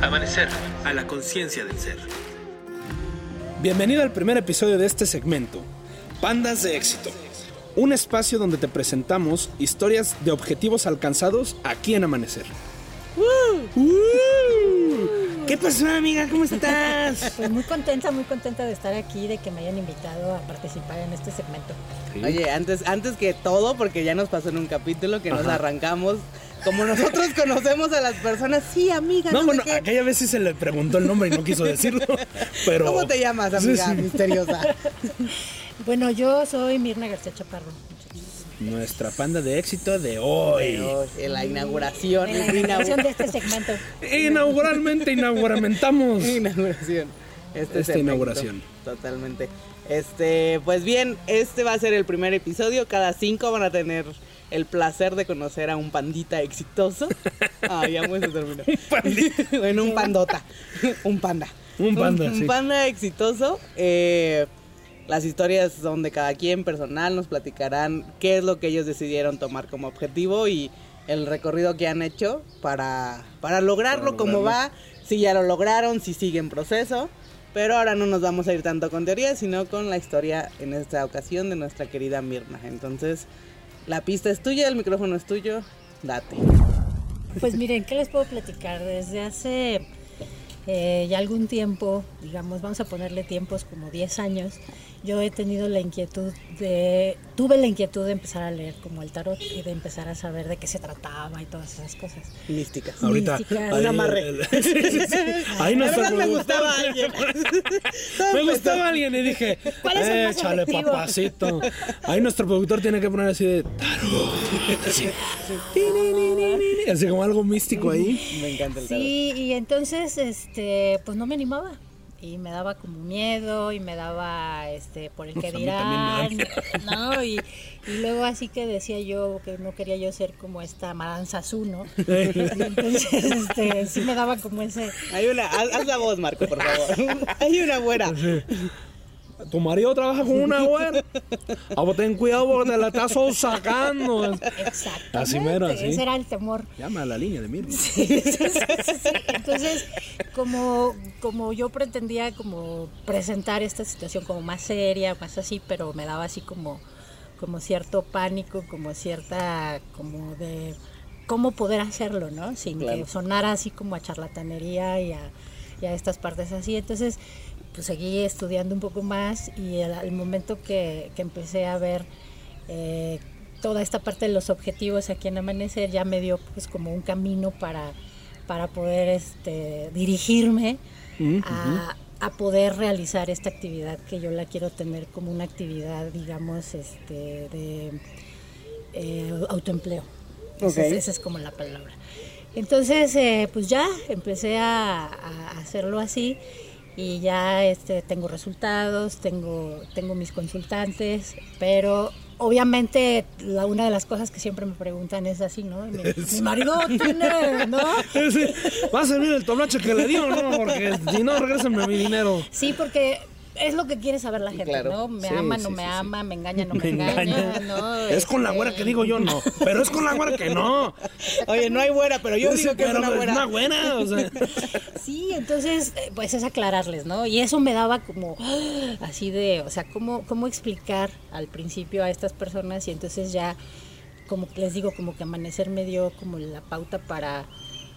Amanecer a la conciencia del ser. Bienvenido al primer episodio de este segmento, Pandas de éxito. Un espacio donde te presentamos historias de objetivos alcanzados aquí en Amanecer. ¿Qué pasó, amiga? ¿Cómo estás? Pues muy contenta, muy contenta de estar aquí, de que me hayan invitado a participar en este segmento. Oye, antes, antes que todo, porque ya nos pasó en un capítulo que nos arrancamos. Como nosotros conocemos a las personas, sí, amiga. No, sé bueno, aquella vez sí se le preguntó el nombre y no quiso decirlo. Pero... ¿Cómo te llamas, amiga Sí, sí. misteriosa? Bueno, yo soy Mirna García Chaparro. Nuestra panda de éxito de hoy. En la inauguración. En la inauguración de este segmento. Inauguralmente inauguramentamos. inauguración. Este Esta segmento, inauguración. Totalmente. Este, pues bien, este va a ser el primer episodio. Cada cinco van a tener el placer de conocer a un pandita exitoso. Ah, ya muy se terminó. Un bueno, un pandota. un panda. Un panda, Un, sí. panda exitoso. Eh, las historias son de cada quien personal. Nos platicarán qué es lo que ellos decidieron tomar como objetivo y el recorrido que han hecho para, para lograrlo, Para cómo va, si ya lo lograron, si sigue en proceso. Pero ahora no nos vamos a ir tanto con teoría, sino con la historia en esta ocasión de nuestra querida Mirna. Entonces, la pista es tuya, el micrófono es tuyo, date. Pues miren, ¿qué les puedo platicar? Desde hace eh, ya algún tiempo, digamos, vamos a ponerle tiempos como 10 años, yo he tenido la inquietud de, tuve la inquietud de empezar a leer como el tarot y de empezar a saber de qué se trataba y todas esas cosas. Místicas. Ahorita. Mística. ahí, Un amarre. el- sí, sí, sí. Ahí nuestro verdad me gustaba alguien. Me gustaba alguien y dije, ¿Cuál es el más échale efectivo? papacito. Ahí nuestro productor tiene que poner así de tarot. Así, así como algo místico ahí. Me encanta el tarot. Sí, y entonces, este, pues no me animaba. Y me daba como miedo y me daba, este, por el que Pues también me dirán, ¿no? Y, y luego así que decía yo que no quería yo ser como esta Maranzazú, ¿no? Entonces, este, sí me daba como ese... Hay una, haz, haz la voz, Marco, por favor. Hay una güera. Tu marido trabaja con una güera. Ah, pues ten cuidado porque te la estás sacando. Exacto. Así mero, así. Ese era el temor. Llama a la línea de mí. Entonces, como, como yo pretendía como presentar esta situación como más seria, más así, pero me daba así como, como cierto pánico, como cierta, como de cómo poder hacerlo, ¿no? Sin Claro. que sonara así como a charlatanería y a, y a estas partes así. Entonces, pues seguí estudiando un poco más y al, al momento que, que empecé a ver eh, toda esta parte de los objetivos aquí en Amanecer ya me dio pues como un camino para, para poder este, dirigirme a, a poder realizar esta actividad que yo la quiero tener como una actividad, digamos, este, de eh, autoempleo. Esa, es, esa es como la palabra. Entonces, eh, pues ya empecé a, a hacerlo así y ya este, tengo resultados, tengo, tengo mis consultantes, pero obviamente la, una de las cosas que siempre me preguntan es así, ¿no? Mi, mi marido tiene, ¿no? Sí. Va a servir el toblache que le dio, ¿no? Porque si no, regrésenme mi dinero. Sí, porque es lo que quiere saber la gente, Claro. ¿no? Me Sí, ama, sí, no sí, me sí. ama, me engaña, no me, Me engaña. ¿no? Es con la Este, güera que digo yo, no. Pero es con la güera que no. Oye, no hay güera, pero yo digo que es Pero una güera. una güera. O sea. Sí, entonces, eh, pues es aclararles, ¿no? Y eso me daba como así de, o sea, cómo, cómo explicar al principio a estas personas y entonces ya, como que les digo, como que amanecer me dio como la pauta para,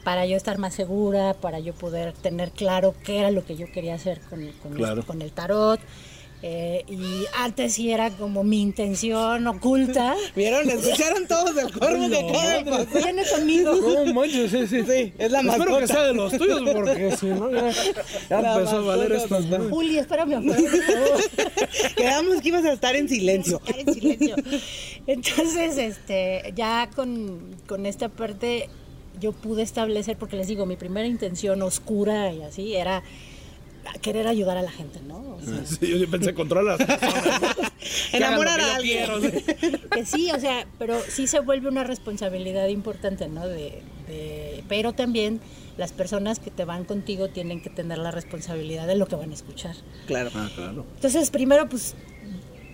para yo estar más segura, para yo poder tener claro qué era lo que yo quería hacer con, con, Claro. con el tarot. Eh, y antes sí era como mi intención oculta. ¿Vieron? ¿Escucharon todos el cuervo que acaba de pasar? Viene conmigo. No manches, sí, sí. Sí, es la Espero mascota. que sea de los tuyos, porque si no, ya, ya La empezó a valer esto. ¿no? Juli, espérame. Quedamos que ibas a estar en silencio. estar en silencio. Entonces, este, ya con, con esta parte yo pude establecer, porque les digo, mi primera intención oscura y así era querer ayudar a la gente, ¿no? O sea, Sí, yo pensé controlar las personas. Lo Enamorar a alguien. quiero, sí. que sí, o sea, pero sí se vuelve una responsabilidad importante, ¿no? De, de- pero también las personas que te van contigo tienen que tener la responsabilidad de lo que van a escuchar. Claro. Ah, claro. Entonces, primero, pues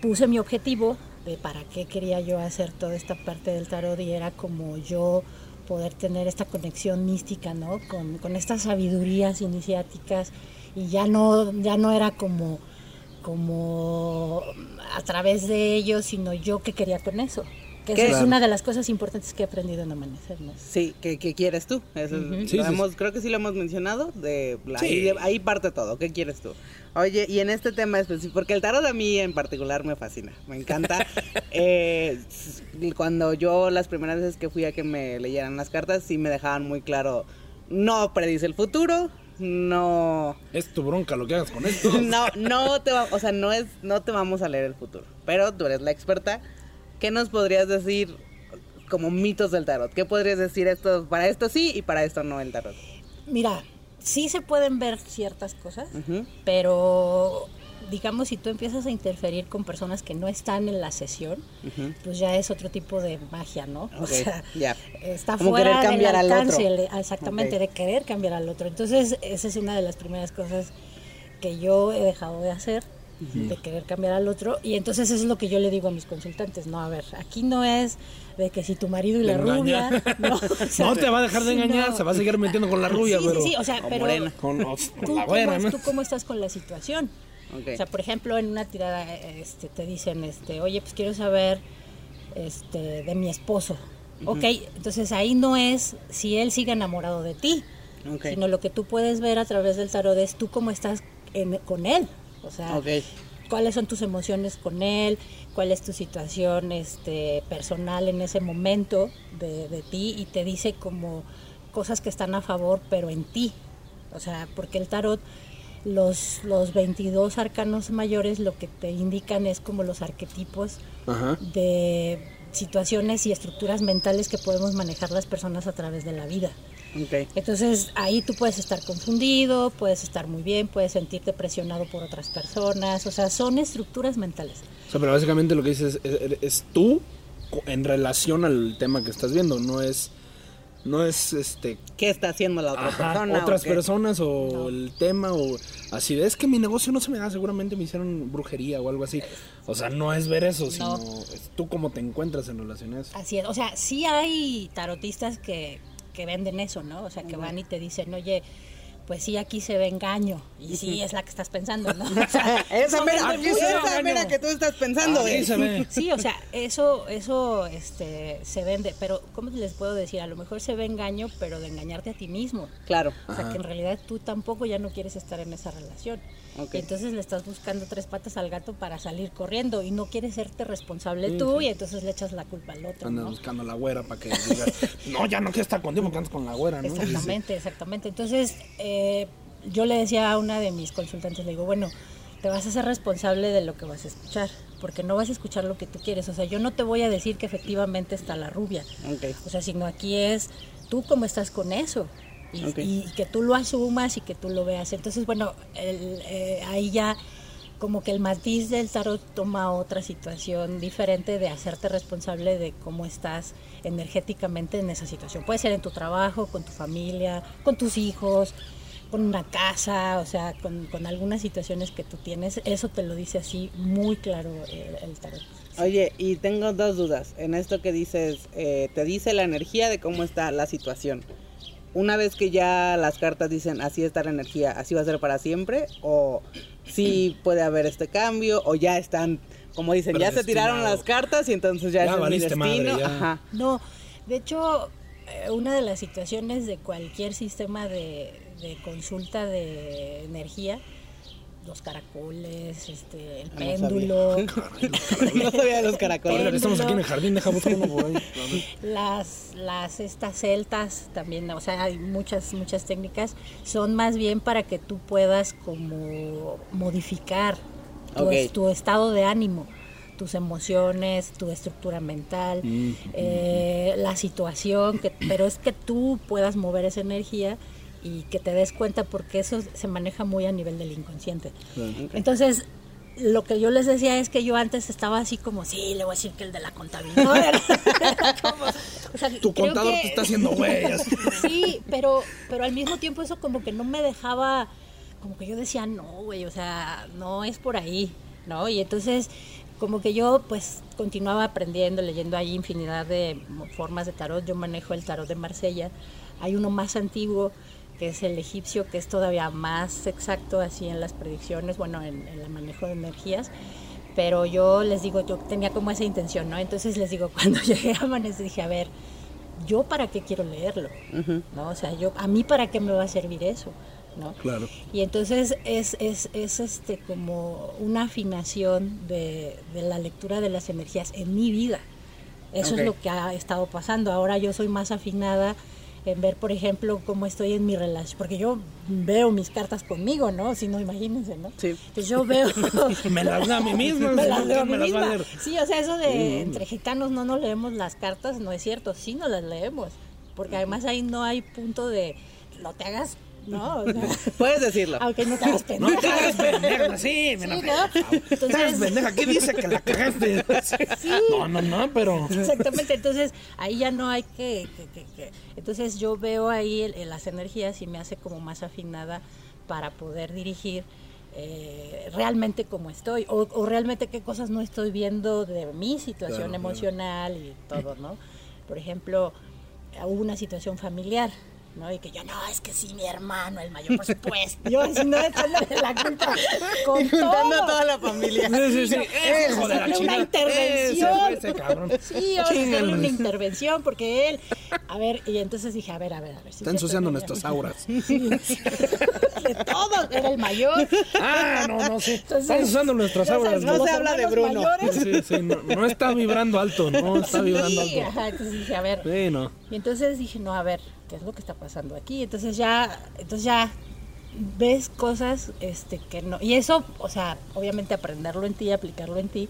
puse mi objetivo de para qué quería yo hacer toda esta parte del tarot y era como yo poder tener esta conexión mística, ¿no? Con, con estas sabidurías iniciáticas y ya no, ya no era como, como a través de ellos, sino yo que quería con eso. Que ¿Qué? esa es Claro. una de las cosas importantes que he aprendido en Amanecer, ¿no? Sí, ¿qué, qué quieres tú? Eso lo Sí, sí, hemos- Creo que sí lo hemos mencionado. De, la- Sí. ahí, de- ahí parte todo. ¿Qué quieres tú? Oye, y en este tema específico, porque el tarot a mí en particular me fascina, me encanta. Eh, cuando yo las primeras veces que fui a que me leyeran las cartas, sí me dejaban muy claro, no predice el futuro, no... Es tu bronca lo que hagas con esto. No, no te va, o sea, no es, no te vamos a leer el futuro. Pero tú eres la experta. ¿Qué nos podrías decir como mitos del tarot? ¿Qué podrías decir esto para esto sí y para esto no el tarot? Mira, sí se pueden ver ciertas cosas, pero digamos si tú empiezas a interferir con personas que no están en la sesión, pues ya es otro tipo de magia, ¿no? Ok, ya. está Como fuera cambiar al del alcance, otro. el- exactamente, de querer cambiar al otro. Entonces, esa es una de las primeras cosas que yo he dejado de hacer, de querer cambiar al otro. Y entonces eso es lo que yo le digo a mis consultantes, no, a ver, aquí no es de que si tu marido y la engaña. rubia, no, o sea, No te va a dejar de engañar, no. se va a seguir metiendo con la rubia, sí, pero. sí, sí, o sea, O pero morena. Con, con ¿tú, la cómo, güera, ¿no? ¿tú cómo estás con la situación? O sea, por ejemplo, en una tirada este, te dicen, este, oye, pues quiero saber este, de mi esposo. Ok, entonces ahí no es si él sigue enamorado de ti, sino lo que tú puedes ver a través del tarot es tú cómo estás en- con él. O sea, cuáles son tus emociones con él, cuál es tu situación este, personal en ese momento de, de ti y te dice como cosas que están a favor, pero en ti. O sea, porque el tarot, los, los 22 arcanos mayores lo que te indican es como los arquetipos Ajá. de situaciones y estructuras mentales que podemos manejar las personas a través de la vida. Ok. Entonces ahí tú puedes estar confundido, puedes estar muy bien, puedes sentirte presionado por otras personas, o sea, son estructuras mentales. O sea, pero básicamente lo que dices es, es- es tú en relación al tema que estás viendo, no es. No es este. ¿Qué está haciendo la otra ajá, persona? otras ¿O personas o No. el tema o así de es que mi negocio no se me da, seguramente me hicieron brujería o algo así. O sea, no es ver eso, sino es tú cómo te encuentras en relación a eso. Así es, o sea, sí hay tarotistas que, que venden eso, ¿no? O sea, que van y te dicen, oye, pues sí, aquí se ve engaño. Y sí, es la que estás pensando, ¿no? O sea, Esa mera, aquí se mucho. ve esa mera que tú estás pensando. Eh. se ve. Sí, o sea, eso, eso este, se vende, pero ¿cómo les puedo decir? A lo mejor se ve engaño, pero de engañarte a ti mismo. Claro. O sea, Ajá. que en realidad tú tampoco ya no quieres estar en esa relación. Y entonces le estás buscando tres patas al gato para salir corriendo y no quieres serte responsable tú y entonces le echas la culpa al otro. Andas ¿no? buscando a la güera para que digas, no, ya no quiero estar contigo porque andas con la güera, ¿no? Exactamente, exactamente. Entonces, eh, yo le decía a una de mis consultantes, le digo, bueno, te vas a ser responsable de lo que vas a escuchar, porque no vas a escuchar lo que tú quieres. O sea, yo no te voy a decir que efectivamente está la rubia. Ok. O sea, sino aquí es tú cómo estás con eso. Y, y que tú lo asumas y que tú lo veas. Entonces, bueno, el, eh, ahí ya como que el matiz del tarot toma otra situación diferente de hacerte responsable de cómo estás energéticamente en esa situación. Puede ser en tu trabajo, con tu familia, con tus hijos, con una casa, o sea, con, con algunas situaciones que tú tienes. Eso te lo dice así muy claro el, el tarot. Oye, y tengo dos dudas. En esto que dices, eh, te dice la energía de cómo está la situación. Una vez que ya las cartas dicen así está la energía, así va a ser para siempre, o sí puede haber este cambio, o ya están, como dicen, ya se tiraron las cartas y entonces ya, Ya es mi destino. madre, ya. Ajá. No, de hecho, eh, una de las situaciones de cualquier sistema de, de consulta de energía, los caracoles, este, el no péndulo, no sabía de los caracoles. Estamos aquí en el jardín, deja buscar uno por ahí. Las, las estas celtas también, o sea, hay muchas, muchas técnicas, son más bien para que tú puedas como modificar tu, estado de ánimo tus emociones, tu estructura mental, Mm, eh, la situación, que, pero es que tú puedas mover esa energía y que te des cuenta porque eso se maneja muy a nivel del inconsciente. Entonces, lo que yo les decía es que yo antes estaba así como, sí, le voy a decir que el de la contabilidad. O sea, Tu contador que- te está haciendo huellas. Sí, pero, pero al mismo tiempo eso como que no me dejaba, como que yo decía, no, güey, o sea, no es por ahí, ¿no? Y entonces como que yo pues continuaba aprendiendo, leyendo ahí infinidad de formas de tarot. Yo manejo el tarot de Marsella. Hay uno más antiguo que es el egipcio, que es todavía más exacto así en las predicciones, bueno, en, en el manejo de energías. Pero yo les digo, yo tenía como esa intención, ¿no? Entonces les digo, cuando llegué a Amanecer dije, a ver, ¿yo para qué quiero leerlo? ¿No? O sea, yo, ¿a mí para qué me va a servir eso? ¿no? Claro. Y entonces es, es, es este como una afinación de, de la lectura de las energías en mi vida. Eso Ok. es lo que ha estado pasando. Ahora yo soy más afinada en ver, por ejemplo, cómo estoy en mi relación, porque yo veo mis cartas conmigo, ¿no? Si no, imagínense, ¿no? Sí. Entonces yo veo... Me las da a mí mismo. me las leo a ¿quién mí a misma. Sí, o sea, eso de entre gitanos no nos leemos las cartas, no es cierto, sí nos las leemos, porque además ahí no hay punto de no te hagas, no, o sea, Puedes decirlo. aunque no te hagas No te pendeja. hagas pendeja, sí, me Sí, ¿no? Entonces, pendeja, ¿qué dice que la cagaste? No, no, no, pero. Exactamente, entonces ahí ya no hay que, que- que- que- Entonces yo veo ahí el- el- las energías y me hace como más afinada para poder dirigir eh, realmente cómo estoy o, o realmente qué cosas no estoy viendo de mi situación Claro, claro. emocional y todo, ¿no? Por ejemplo, hubo una situación familiar. ¿No? Y que yo, no, es que sí, mi hermano, el mayor, por supuesto. Yo, así, no, echándole la culpa con Juntando a todo. toda la familia. Sí, sí, sí. la hacerle una chingada. intervención. Ese, ese cabrón. Sí, a hacerle una intervención porque él, a ver, y entonces dije, a ver, a ver, a ver. Está ensuciando nuestras auras. De todo, era el mayor. Ah, no, no, sí. Entonces, Está ensuciando nuestras auras. no se habla de Bruno. mayores. Sí, sí, no, no está vibrando alto, no está vibrando Sí, alto. ajá, entonces dije, a ver. Sí, no. Y entonces dije, no, a ver, ¿qué es lo que está pasando aquí? Entonces ya, entonces ya ves cosas este que no. Y eso, o sea, obviamente aprenderlo en ti, aplicarlo en ti,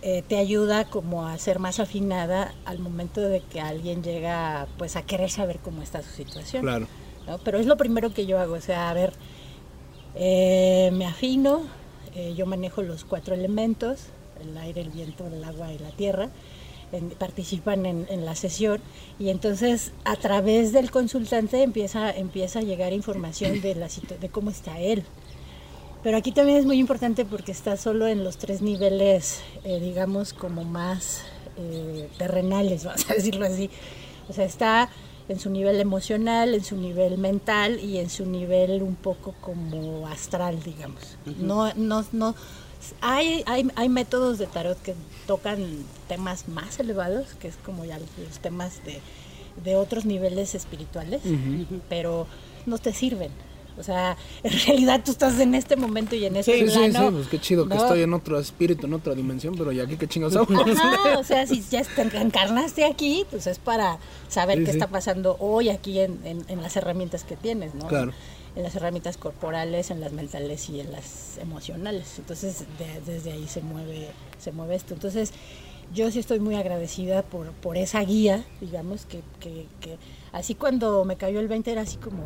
eh, te ayuda como a ser más afinada al momento de que alguien llega pues a querer saber cómo está su situación. Claro. ¿no? Pero es lo primero que yo hago, o sea, a ver, eh, me afino, eh, yo manejo los cuatro elementos, el aire, el viento, el agua y la tierra, en- participan en, en la sesión y entonces a través del consultante empieza, empieza a llegar información de, la de cómo está él. Pero aquí también es muy importante porque está solo en los tres niveles, eh, digamos, como más eh, terrenales, vamos a decirlo así. O sea, está en su nivel emocional, en su nivel mental y en su nivel un poco como astral, digamos. No, no, no. Hay, hay, hay métodos de tarot que tocan temas más elevados, que es como ya los, temas de, de otros niveles espirituales, pero no te sirven. O sea, en realidad tú estás en este momento y en este Sí, sí, sí, plano. pues qué chido que ¿no? estoy en otro espíritu, en otra dimensión, pero ¿y aquí qué chingados? Ajá, o sea, si ya te encarnaste aquí, pues es para saber Sí, qué sí. está pasando hoy aquí en, en- en las herramientas que tienes, ¿no? Claro. En las herramientas corporales, en las mentales y en las emocionales. Entonces, de- desde ahí se mueve, se mueve esto. Entonces, yo sí estoy muy agradecida por, por esa guía, digamos, que, que, que así cuando me cayó el 20 era así como,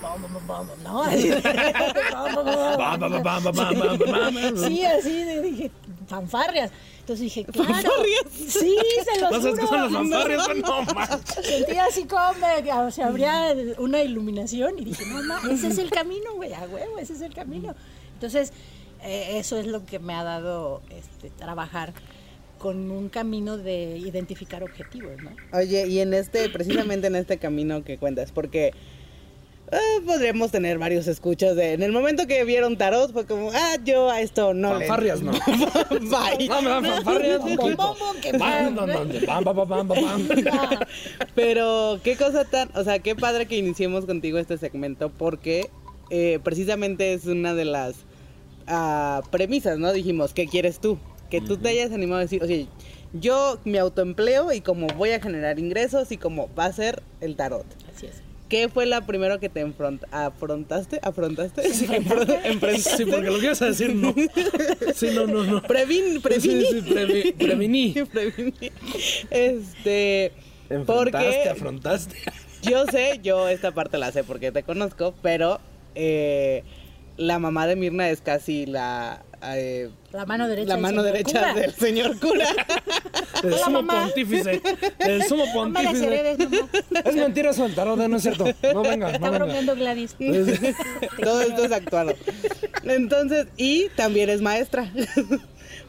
vamos, vamos, vamos, ¿no? Así. Sí, así de- dije, fanfarrias. Entonces dije, claro. Sí, se los ¿No sabes qué son las juro. fanfarrias? No, manches. Sentí así como me, se abría una iluminación y dije, no, no, ese es el camino, güey, a huevo, ese es el camino. Entonces, eh, eso es lo que me ha dado este, trabajar con un camino de identificar objetivos, ¿no? Oye, y en este, precisamente en este camino que cuentas, porque eh, podríamos tener varios escuchas de, en el momento que vieron tarot fue como, ah, yo a esto no le... Fanfarrias, no. Bye. No bam. Pero qué cosa tan, o sea, qué padre que iniciemos contigo este segmento porque eh, precisamente es una de las ah, premisas, ¿no? Dijimos, ¿qué quieres tú? Que tú te hayas animado a decir, oye, yo me autoempleo y como voy a generar ingresos y como va a ser el tarot. Así es. ¿Qué fue la primero que te enfront- afrontaste? ¿Afrontaste? Sí, porque lo que ibas a decir, no. Sí, no, no, no. Previn, previní. Sí, sí, previ- prevení. Previní. Este. Enfrentaste, Porque afrontaste. yo sé, yo esta parte la sé porque te conozco, pero eh, la mamá de Mirna es casi la. Eh, La mano derecha. la del mano señor derecha cura. del señor cura. El Hola, sumo mamá. pontífice. El sumo pontífice. Es mentira eso del tarot, no es cierto. No venga, Está no venga. bromeando Gladys. Todo esto es actuado. Entonces, y también es maestra.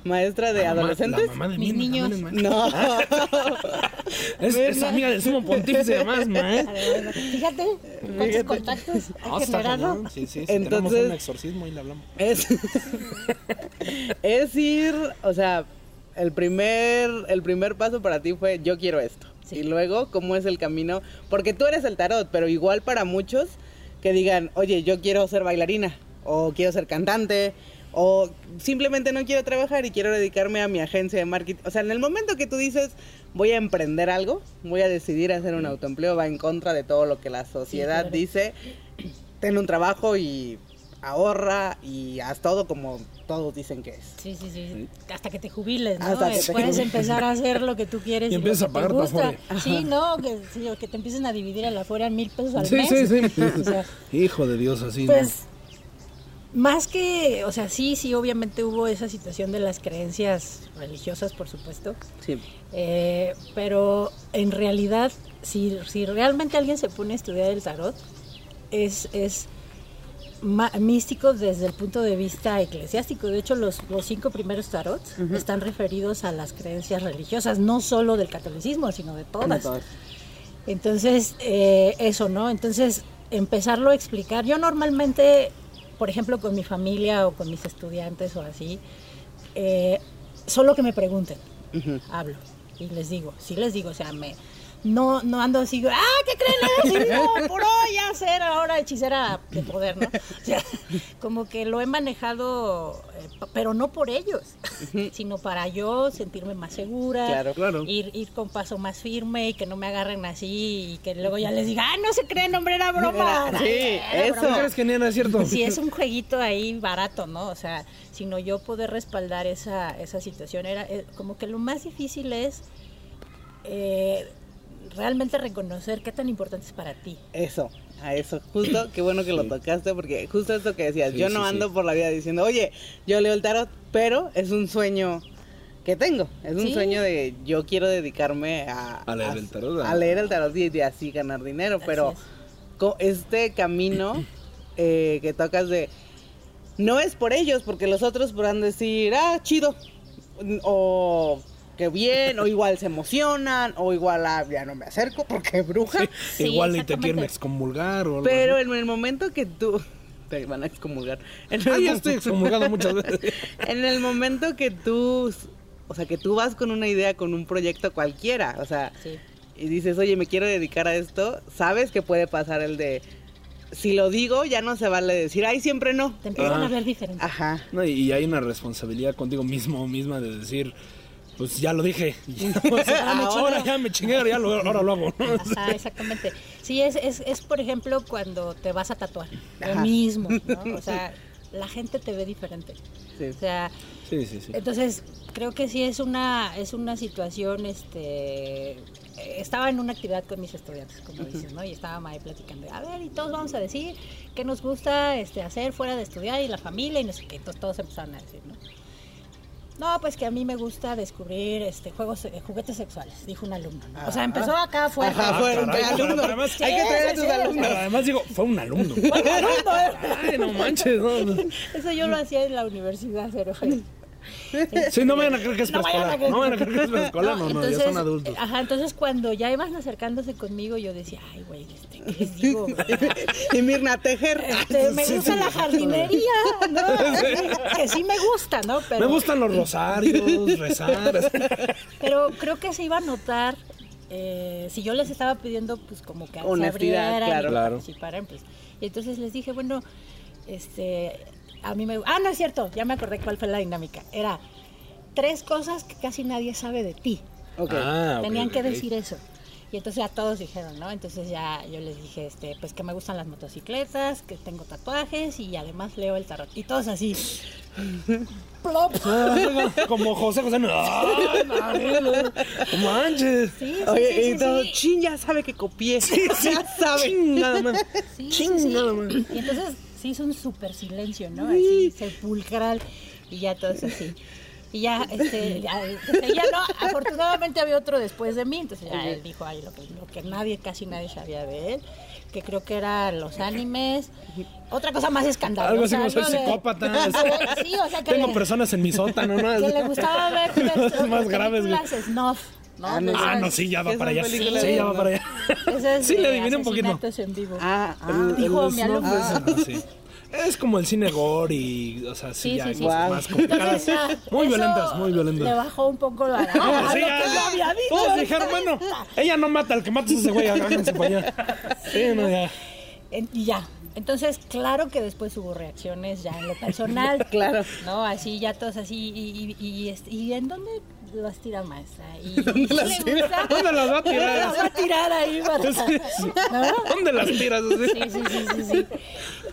Maestra de La mamá- adolescentes. La mamá de Mis niños. No. Es, es amiga del sumo pontífice, además, maestra. Fíjate, cuántos Fíjate. contactos Ah, hay. Sí, sí, sí, tenemos Entonces- un exorcismo y le hablamos. Es, es ir, o sea, el primer, el primer paso para ti fue yo quiero esto. Sí. Y luego, ¿cómo es el camino? Porque tú eres el tarot, pero igual para muchos que digan, oye, yo quiero ser bailarina, o quiero ser cantante, o simplemente no quiero trabajar y quiero dedicarme a mi agencia de marketing. O sea, en el momento que tú dices, voy a emprender algo, voy a decidir hacer un autoempleo, va en contra de todo lo que la sociedad claro. dice, ten un trabajo y ahorra y haz todo como todos dicen que es. Sí, sí, sí. Hasta que te jubiles, ¿no? Hasta que te Puedes jubiles. empezar a hacer lo que tú quieres. Y lo empiezas a pagar tu. Afore. Sí, no, que, sí, te empiecen a dividir el afuera en mil pesos al Sí, mes. sí, sí. O sea, Hijo de Dios, así. ¿no? Más que, o sea, sí, sí, obviamente hubo esa situación de las creencias religiosas, por supuesto. Sí. Eh, pero en realidad, si, si realmente alguien se pone a estudiar el tarot, es, es místico desde el punto de vista eclesiástico. De hecho, los, los cinco primeros tarots están referidos a las creencias religiosas, no solo del catolicismo, sino de todas. Todas. Entonces, eh, eso, ¿no? Entonces, empezarlo a explicar. Yo normalmente, por ejemplo, con mi familia o con mis estudiantes o así, eh, solo que me pregunten, hablo y les digo, sí les digo, o sea, me no no ando así, ah, ¿qué creen? Sí, no, por hoy ya ser ahora hechicera de poder, ¿no? O sea, como que lo he manejado, eh, pero no por ellos, sino para yo sentirme más segura, Claro. Claro. ir, ir con paso más firme y que no me agarren así y que luego ya les diga, ah, no se creen, hombre, era broma. Era- sí, Era eso. ¿Tú broma". crees que ni era cierto? Sí, es un jueguito ahí barato, ¿no? O sea, sino yo poder respaldar esa, esa situación. Era eh, como que lo más difícil es eh, realmente reconocer qué tan importante es para ti. Eso, a eso. Justo, qué bueno que lo tocaste, porque justo esto que decías, Sí, yo no sí, ando sí. por la vida diciendo, oye, yo leo el tarot, pero es un sueño que tengo. Es un Sí. sueño de yo quiero dedicarme a, A leer el tarot, A, a- leer el tarot y de así ganar dinero, pero es. este camino eh, que tocas de no es por ellos, porque los otros podrán decir, ah, chido, o que bien, o igual se emocionan, o igual ah, ya no me acerco porque bruja. Sí, Igual y te quieren excomulgar o algo Pero así. en el momento que tú te van a excomulgar, en Ah, el, ya estoy excomulgado muchas veces. en el momento que tú, o sea, que tú vas con una idea, con un proyecto cualquiera, o sea, Sí. y dices, oye, me quiero dedicar a esto, sabes que puede pasar el de, si lo digo, ya no se vale decir, ay, siempre no. Te empiezan Ah. a ver diferente. Ajá. No, y- y hay una responsabilidad contigo mismo o misma de decir, pues ya lo dije. Ah, ahora ya me chingué, ahora, ya lo, ahora lo hago. ¿no? Ajá, exactamente. Sí, es, es, es, por ejemplo, cuando te vas a tatuar. Lo Ajá. mismo, ¿no? O sea, la gente te ve diferente. Sí. O sea, Sí, sí, sí. Entonces, creo que sí es una, es una situación, este, estaba en una actividad con mis estudiantes, como dices, ¿no? Y estábamos ahí platicando, a ver, y todos vamos a decir qué nos gusta este, hacer fuera de estudiar y la familia y no sé qué, entonces todos empezaron a decir, ¿no? No, pues que a mí me gusta descubrir este juegos, eh, juguetes sexuales, dijo un alumno. ¿no? O sea, empezó acá fuerte. Ajá, caray, pero además- Hay que traer a tus sí, alumnos. Pero además digo, fue un alumno. Ay, no manches. No, Eso yo lo hacía en la universidad, pero Sí, no vayan a creer que es preescolar. No vayan a creer que es preescolar. No, no, ya son adultos. Ajá, entonces cuando ya iban acercándose conmigo, yo decía, ay, güey, este, ¿qué les digo? y Mirna Tejer. Este, me gusta la jardinería, ¿no? Que sí me gusta, ¿no? Pero, Me gustan los rosarios, rezar. Pero creo que se iba a notar eh, si yo les estaba pidiendo, pues como que se abrieran claro. y participaran, pues. Y entonces les dije, bueno, este, a mí me... Ah, no es cierto, ya me acordé cuál fue la dinámica. Era tres cosas que casi nadie sabe de ti. Ok. Ah, Tenían que ok. decir eso. Y entonces ya todos dijeron, ¿no? Entonces ya yo les dije, este, pues que me gustan las motocicletas, que tengo tatuajes y además leo el tarot. Y todos así. Plop. Como José José. No, no, no, no manches. Sí, sí, Oye, sí, y sí, todo, sí. chin, ya sabe que copié. ya sabe. Chingada madre. Sí, sí, Chingada sí. madre. Y entonces se hizo un súper silencio, ¿no? Así sepulcral y ya todos así. Y ya, este, ya, ya no, afortunadamente había otro después de mí, entonces ya él dijo ahí lo que, lo que nadie, casi nadie sabía de él, que creo que eran los animes, otra cosa más escandalosa. Algo así como soy psicópata. Sí, o sea, que Tengo le- personas en mi sótano, ¿no? que le gustaba ver Cosas más graves, snuff, ¿no? Ah, no, Ah, no, sí, ya va ¿Qué para allá. Sí, ya va para allá. Sí, le adiviné un poquito. en vivo. Ah, ah. El- Dijo mi alumno. es- sí. Es como el cine gore y, o sea, sí, Sí, ya sí, hay sí. cosas Wow. más complicadas. Muy violentas, muy Le violentas. bajó un poco la. No, a sí, ya, había dicho. Todos dijeron, bueno, ella no mata, el que mata es ese güey, háganse para allá. Sí, no, ya. Y ya. Entonces, claro que después hubo reacciones ya en lo personal. Claro. No, así, ya todos así. Y, y, y, ¿y en dónde las tira maestra? ¿Y, y las tira? ¿Dónde las va a tirar? ¿Dónde las va a tirar ahí? para- ¿No? ¿Dónde las tiras? Sí, sí, sí, sí, sí.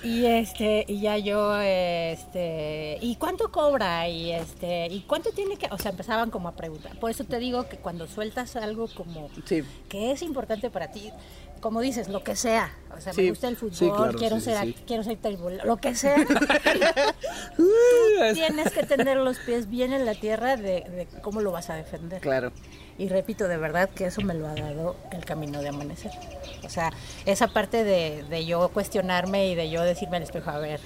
Y este, y ya yo, este, ¿y cuánto cobra? Y este, ¿y cuánto tiene que? O sea, empezaban como a preguntar. Por eso te digo que cuando sueltas algo como Sí. que es importante para ti, como dices, lo que sea. O sea, Sí. me gusta el fútbol, Sí, claro, quiero sí, ser, quiero ser table, lo que sea. Tienes que tener los pies bien en la tierra de, de cómo lo vas a defender. Claro. Y repito, de verdad que eso me lo ha dado el camino de amanecer. O sea, esa parte de, de yo cuestionarme y de yo decirme al espejo, a ver,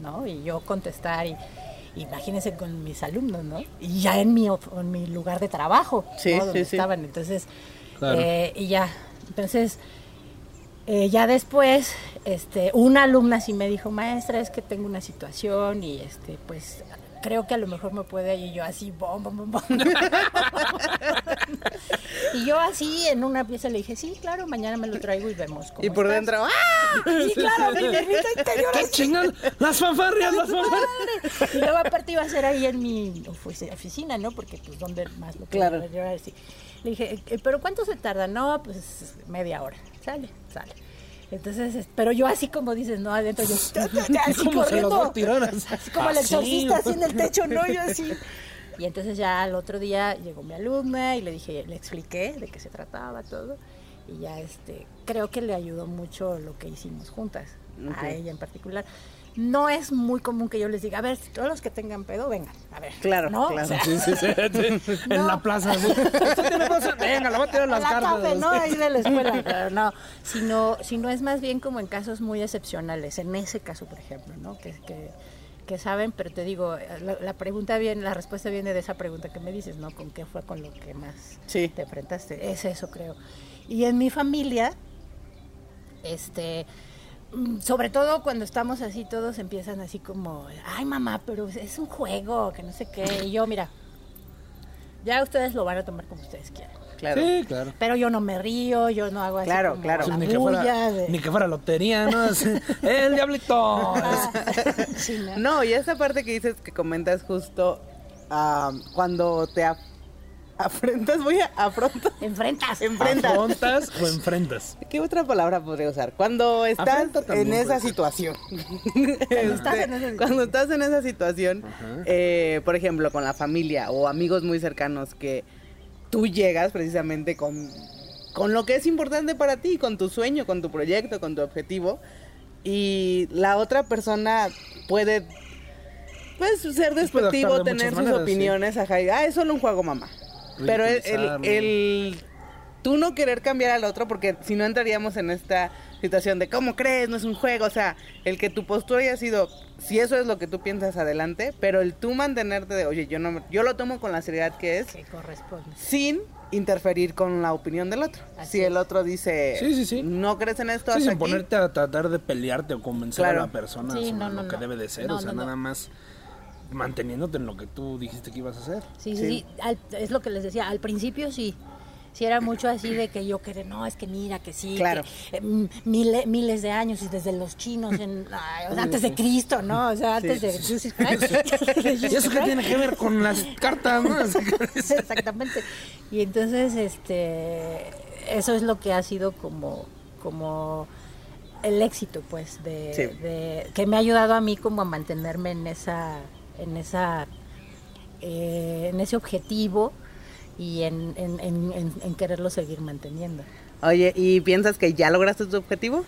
¿no? Y yo contestar y imagínense con mis alumnos, ¿no? Y ya en mi, en mi lugar de trabajo, Sí, ¿no? Donde sí, sí. estaban. Entonces, Claro. eh, y ya, entonces, eh, ya después, este, una alumna sí me dijo, maestra, es que tengo una situación y este, pues creo que a lo mejor me puede y yo así, bom, bom, bom, bom. y yo así en una pieza le dije, sí, claro, mañana me lo traigo y vemos cómo Y por estás". dentro, ¡ah! Sí, claro, mi nervita interior ¡Qué así, chingan! ¡Las fanfarrias, las fanfarrias! Y luego aparte iba a ser ahí en mi ofici- oficina, ¿no? Porque pues donde más lo Claro. llevar así. Le dije, "Eh, ¿pero cuánto se tarda? No, pues media hora. Sale, sale. Entonces, es- pero yo así como dices, no, adentro yo así ¿Cómo se los va a corriendo. Así como el exorcista así en el techo, ¿no? Yo así. Y entonces ya al otro día llegó mi alumna y le dije, le expliqué de qué se trataba todo. Y ya este, creo que le ayudó mucho lo que hicimos juntas, a ella en particular. No es muy común que yo les diga, a ver, todos los que tengan pedo, vengan, a ver. Claro, ¿no? claro. O sea, Sí, sí, sí. sí. En No. la plaza. Venga, le voy a tirar las la cartas. café, ¿no? Ahí de la escuela. Pero no, sino, sino es más bien como en casos muy excepcionales. En ese caso, por ejemplo, ¿no? Que, que, que saben, pero te digo, la, la pregunta viene, la respuesta viene de esa pregunta que me dices, ¿no? ¿Con qué fue con lo que más Sí. te enfrentaste? Es eso, creo. Y en mi familia, este sobre todo cuando estamos así, todos empiezan así como, ay mamá, pero es un juego, que no sé qué. Y yo, mira, ya ustedes lo van a tomar como ustedes quieran. Claro. Sí, claro. Pero yo no me río, yo no hago así Claro, como claro. la ni, que fuera, de- ni que fuera lotería, ¿no? El diablito. Sí, ¿no? No, y esa parte que dices que comentas justo ah, cuando te afrentas, voy a afrontar. Enfrentas. Enfrentas. ¿Afrontas o enfrentas? ¿Qué otra palabra podría usar? Cuando estás Afrenta también en esa puede ser. situación. Cuando estás Este, en esa situación. cuando estás en esa situación, eh, por ejemplo, con la familia o amigos muy cercanos que tú llegas precisamente con, con lo que es importante para ti, con tu sueño, con tu proyecto, con tu objetivo, y la otra persona puede pues ser despectivo, de tener sus maneras, sí. opiniones, ajá, y, ah, es solo un juego, mamá. Pero el, el, tú no querer cambiar al otro, porque si no entraríamos en esta situación de cómo crees, no es un juego, o sea, el que tu postura haya sido, si eso es lo que tú piensas adelante, pero el tú mantenerte de, oye, yo no, me- yo lo tomo con la seriedad que es, Que corresponde. sin interferir con la opinión del otro. Así si el otro dice, Sí, sí, sí. no crees en esto, Sí, hasta sin aquí", ponerte a tratar de pelearte o convencer Claro. a la persona no, no, lo que debe de ser. No, o sea, no, no. nada más manteniéndote en lo que tú dijiste que ibas a hacer. Sí, sí, Sí. sí. Al- es lo que les decía. Al principio sí. Sí era mucho así de que yo quería, no, es que mira, que sí, Claro. que, eh, mm, mile- miles de años y desde los chinos, en, ay, o sea, antes de Cristo, ¿no? O sea, antes de Jesus Christ. ¿Y eso qué tiene que ver con las cartas? ¿no? Exactamente. Y entonces, este, eso es lo que ha sido como, como el éxito, pues, de, Sí. de- que me ha ayudado a mí como a mantenerme en esa, en esa, eh, en ese objetivo y en, en, en- en- en quererlo seguir manteniendo. Oye, ¿y piensas que ya lograste tu objetivo?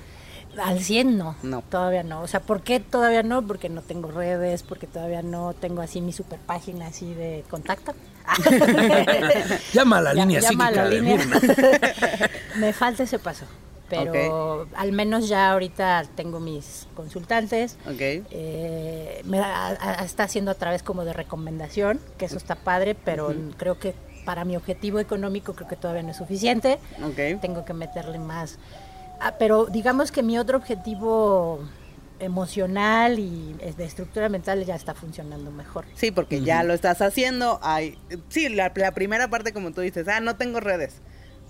Al 100 no, No. todavía no. O sea, ¿por qué todavía no? Porque no tengo redes, porque todavía no tengo así mi super página así de contacto. Llama a la Ya- línea llama a la de línea. Me falta ese paso. Pero al menos ya ahorita tengo mis consultantes. Ok. Eh, me a- a- está haciendo a través como de recomendación, que eso está padre, pero creo que para mi objetivo económico creo que todavía no es suficiente. Ok. Tengo que meterle más. Ah, pero digamos que mi otro objetivo emocional y de estructura mental ya está funcionando mejor. Sí, porque ya lo estás haciendo. Hay, sí, la, la primera parte, como tú dices, ah, no tengo redes.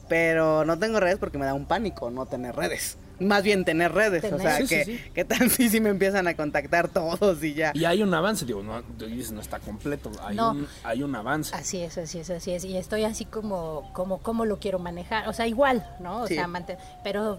Pero no tengo redes porque me da un pánico no tener redes. Más bien tener redes. O sea, Sí, sí, que, sí. ¿qué tal si, si me empiezan a contactar todos y ya? Y hay un avance, digo, no, no está completo, hay, No. un, hay un avance. Así es, así es, así es. Y estoy así como, como, cómo lo quiero manejar. O sea, igual, ¿no? O Sí. sea, manten- pero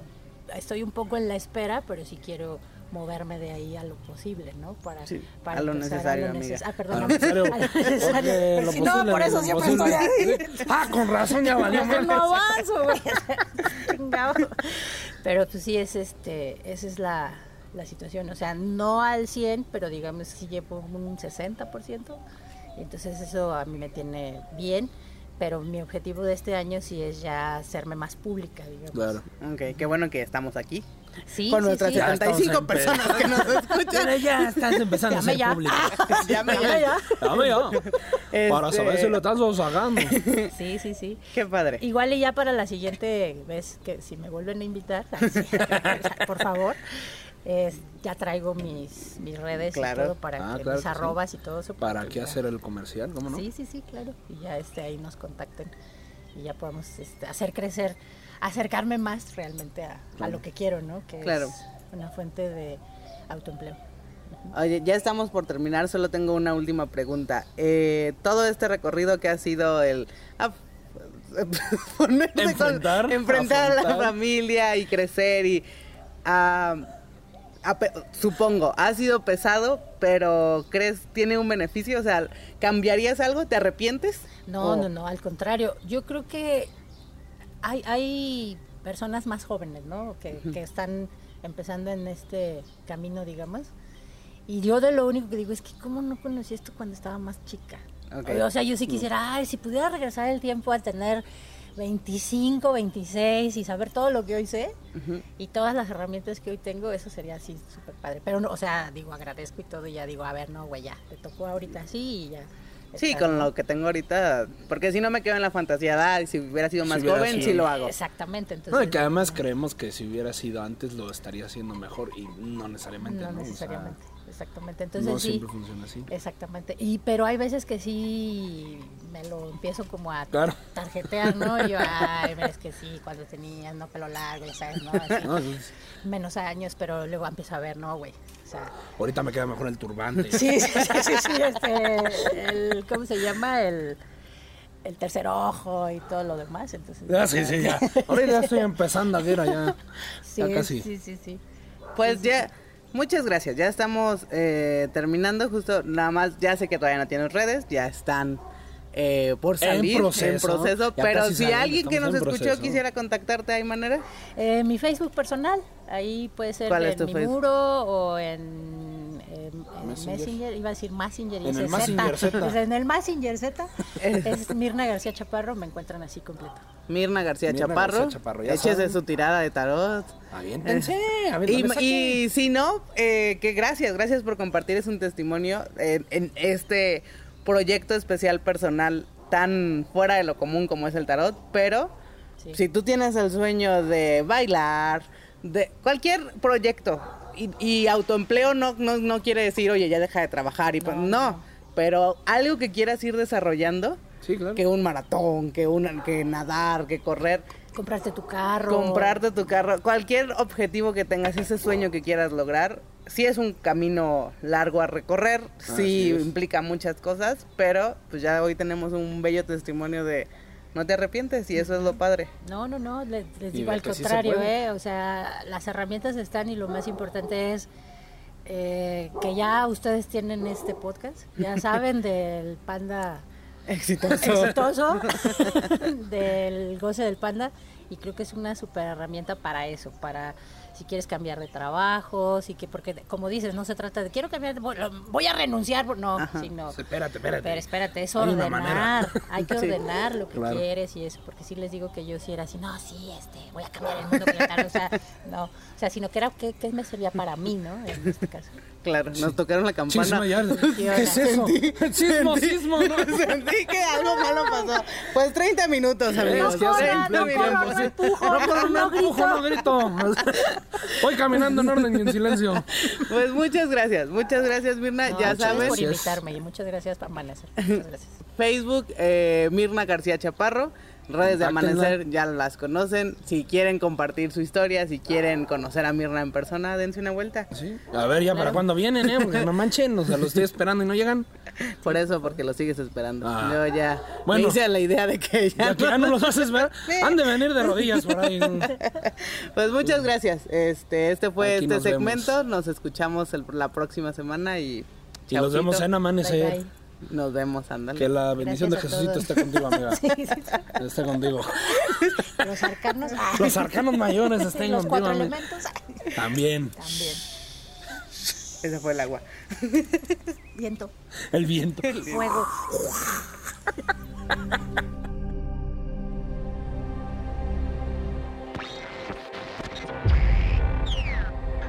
estoy un poco en la espera, pero sí quiero moverme de ahí a lo posible, ¿no? Para, Sí, para a lo necesario, lo amiga. neces- Ah, perdón. A lo necesario, a lo necesario. lo Si no, posible, por eso lo siempre posible. estoy ahí. Ah, con razón ya valió madre. no avanzo, güey. Pero pues sí es este, esa es la, la situación, o sea, no al 100, pero digamos si llevo un 60%. Entonces eso a mí me tiene bien, pero mi objetivo de este año sí es ya hacerme más pública, digamos. Claro. Ok, qué bueno que estamos aquí. Sí, con sí, nuestras sí. Ya estamos 75 en personas que nos escuchan. Pero ya estás empezando Llame a ser ya. público. Llame ya. Ya, ya. Ya. Para Este- saber si lo estás sacando. Sí, sí, sí. Qué padre. Igual y ya para la siguiente vez que si me vuelven a invitar, así, por favor, es- ya traigo mis, mis redes Claro. y todo para Ah, que claro mis que arrobas y todo eso. ¿Para que qué hacer el comercial? ¿Cómo no? Sí, sí, sí, claro. Y ya este ahí nos contacten y ya podemos este, hacer crecer, acercarme más realmente a, a lo que quiero, ¿no? Que Claro. es una fuente de autoempleo. Oye, ya estamos por terminar, solo tengo una última pregunta. Eh, todo este recorrido que ha sido el... ah, ponerse con- Enfrentar, enfrentar a la familia y crecer y... ah, supongo, ha sido pesado, pero ¿crees tiene un beneficio? O sea, ¿cambiarías algo? ¿Te arrepientes? No, O- no, no, al contrario. Yo creo que hay, hay personas más jóvenes, ¿no? Que, que están empezando en este camino, digamos. Y yo de lo único que digo es que cómo no conocí esto cuando estaba más chica. O sea, yo sí quisiera, ay, si pudiera regresar el tiempo a tener 25, 26 y saber todo lo que hoy sé y todas las herramientas que hoy tengo, eso sería así súper padre. Pero, no, o sea, digo, agradezco y todo y ya digo, a ver, no, güey, ya, te tocó ahorita así y ya. Sí, está, con ¿no? lo que tengo ahorita, porque si no me quedo en la fantasía, ah, y si hubiera sido Si más hubiera joven, sido- sí lo hago. Exactamente, entonces. No, y que además creemos que si hubiera sido antes lo estaría haciendo mejor y no necesariamente. no No, O sea, necesariamente, exactamente. Entonces no sí, siempre funciona así. exactamente. Y pero hay veces que sí me lo empiezo como a Claro. tarjetear, ¿no? Yo, ay, ves que sí, cuando tenía no pelo largo, ya sabes, ¿no? Así, No, es- menos años, pero luego empiezo a ver, no, güey. O sea, ahorita me queda mejor el turbante. sí, sí, sí, sí, sí, este, el, ¿cómo se llama? El, el tercer ojo y todo lo demás, entonces. Ya, sí, sí, ya. Ahorita ya estoy empezando a ver allá. Sí, ya casi. sí, sí, sí. Pues ya, muchas gracias. Ya estamos eh, terminando justo. Nada más, ya sé que todavía no tienes redes, ya están eh, por salir en proceso. pero si salen, alguien que nos escuchó proceso. quisiera contactarte, ¿hay manera? Eh, mi Facebook personal, ahí puede ser ¿Cuál es en tu mi Facebook? muro o en, en Messenger. Messenger. iba a decir Messenger y En Z. Z. Pues en el Messenger Z es Mirna García Chaparro, me encuentran así completo. Mirna García Mirna Chaparro. García Chaparro, ya Échese saben. su tirada de tarot. Aviéntense, Y, aviéntense. y si no, eh, que gracias, gracias por compartir es un testimonio en, en este proyecto especial personal tan fuera de lo común como es el tarot, pero Sí. si tú tienes el sueño de bailar, de cualquier proyecto y, y autoempleo no, no, no quiere decir, oye, ya deja de trabajar y pues, no, no. pero algo que quieras ir desarrollando, Sí, claro. que un maratón, que, un, que nadar, que correr, Comprarte tu carro. comprarte tu carro, cualquier objetivo que tengas, ese sueño que quieras lograr, sí es un camino largo a recorrer, sí Así es. implica muchas cosas, pero pues ya hoy tenemos un bello testimonio de no te arrepientes y eso es lo padre. No, no, no, le- les, digo al sí contrario. ¿eh? O sea, las herramientas están y lo más importante es eh, que ya ustedes tienen este podcast, ya saben del panda Exitoso. exitoso del goce del panda y creo que es una super herramienta para eso, para si quieres cambiar de trabajo, si que porque como dices, no se trata de quiero cambiar, de- voy a renunciar, no, sino Espérate, espérate. pero espérate, es ordenar, hay que Sí. ordenar lo que Claro. quieres y eso, porque sí les digo que yo sí era así, no, sí, este, voy a cambiar el mundo, que tal, o sea, no, o sea, sino que era qué, qué me servía para mí, ¿no? En este caso. Claro, nos tocaron la campana. ¿Qué es eso? Sismo, sismo, ¿no? Sentí que algo malo pasó. Pues 30 minutos, amigos. Que hace 30 buen minutos. No, no no empujo, no grito. Voy caminando en orden y en silencio. Pues muchas gracias, muchas gracias Mirna, No, ya muchas gracias saben, por invitarme y muchas gracias por amanecer. Muchas gracias. Facebook, eh, Mirna García Chaparro, redes de. Amanecer ya las conocen, si quieren compartir su historia, si quieren conocer a Mirna en persona, dense una vuelta. Sí. A ver, ya para cuándo vienen, ¿eh? Porque no manchen, o sea, los estoy esperando y no llegan. Por eso, porque lo sigues esperando. Ah. Yo ya Bueno. me hice a la idea de que ya, Ya que ya no los haces ver, han de venir de rodillas por ahí. Pues muchas gracias. Este, este fue Aquí este nos segmento. vemos. Nos escuchamos el- la próxima semana y, Y los vemos en amanecer. bye. Nos vemos, ándale. Que la bendición Gracias de Jesucito esté contigo, amiga. Sí, sí, sí. Esté contigo. Los arcanos. Los arcanos mayores estén los contigo, cuatro amiga. elementos. También. También. Ese fue el agua. Viento, El viento. fuego.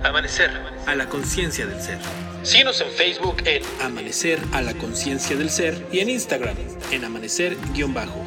Amanecer a la conciencia del ser. Síguenos en Facebook en Amanecer a la conciencia del ser y en Instagram en amanecer-bajo.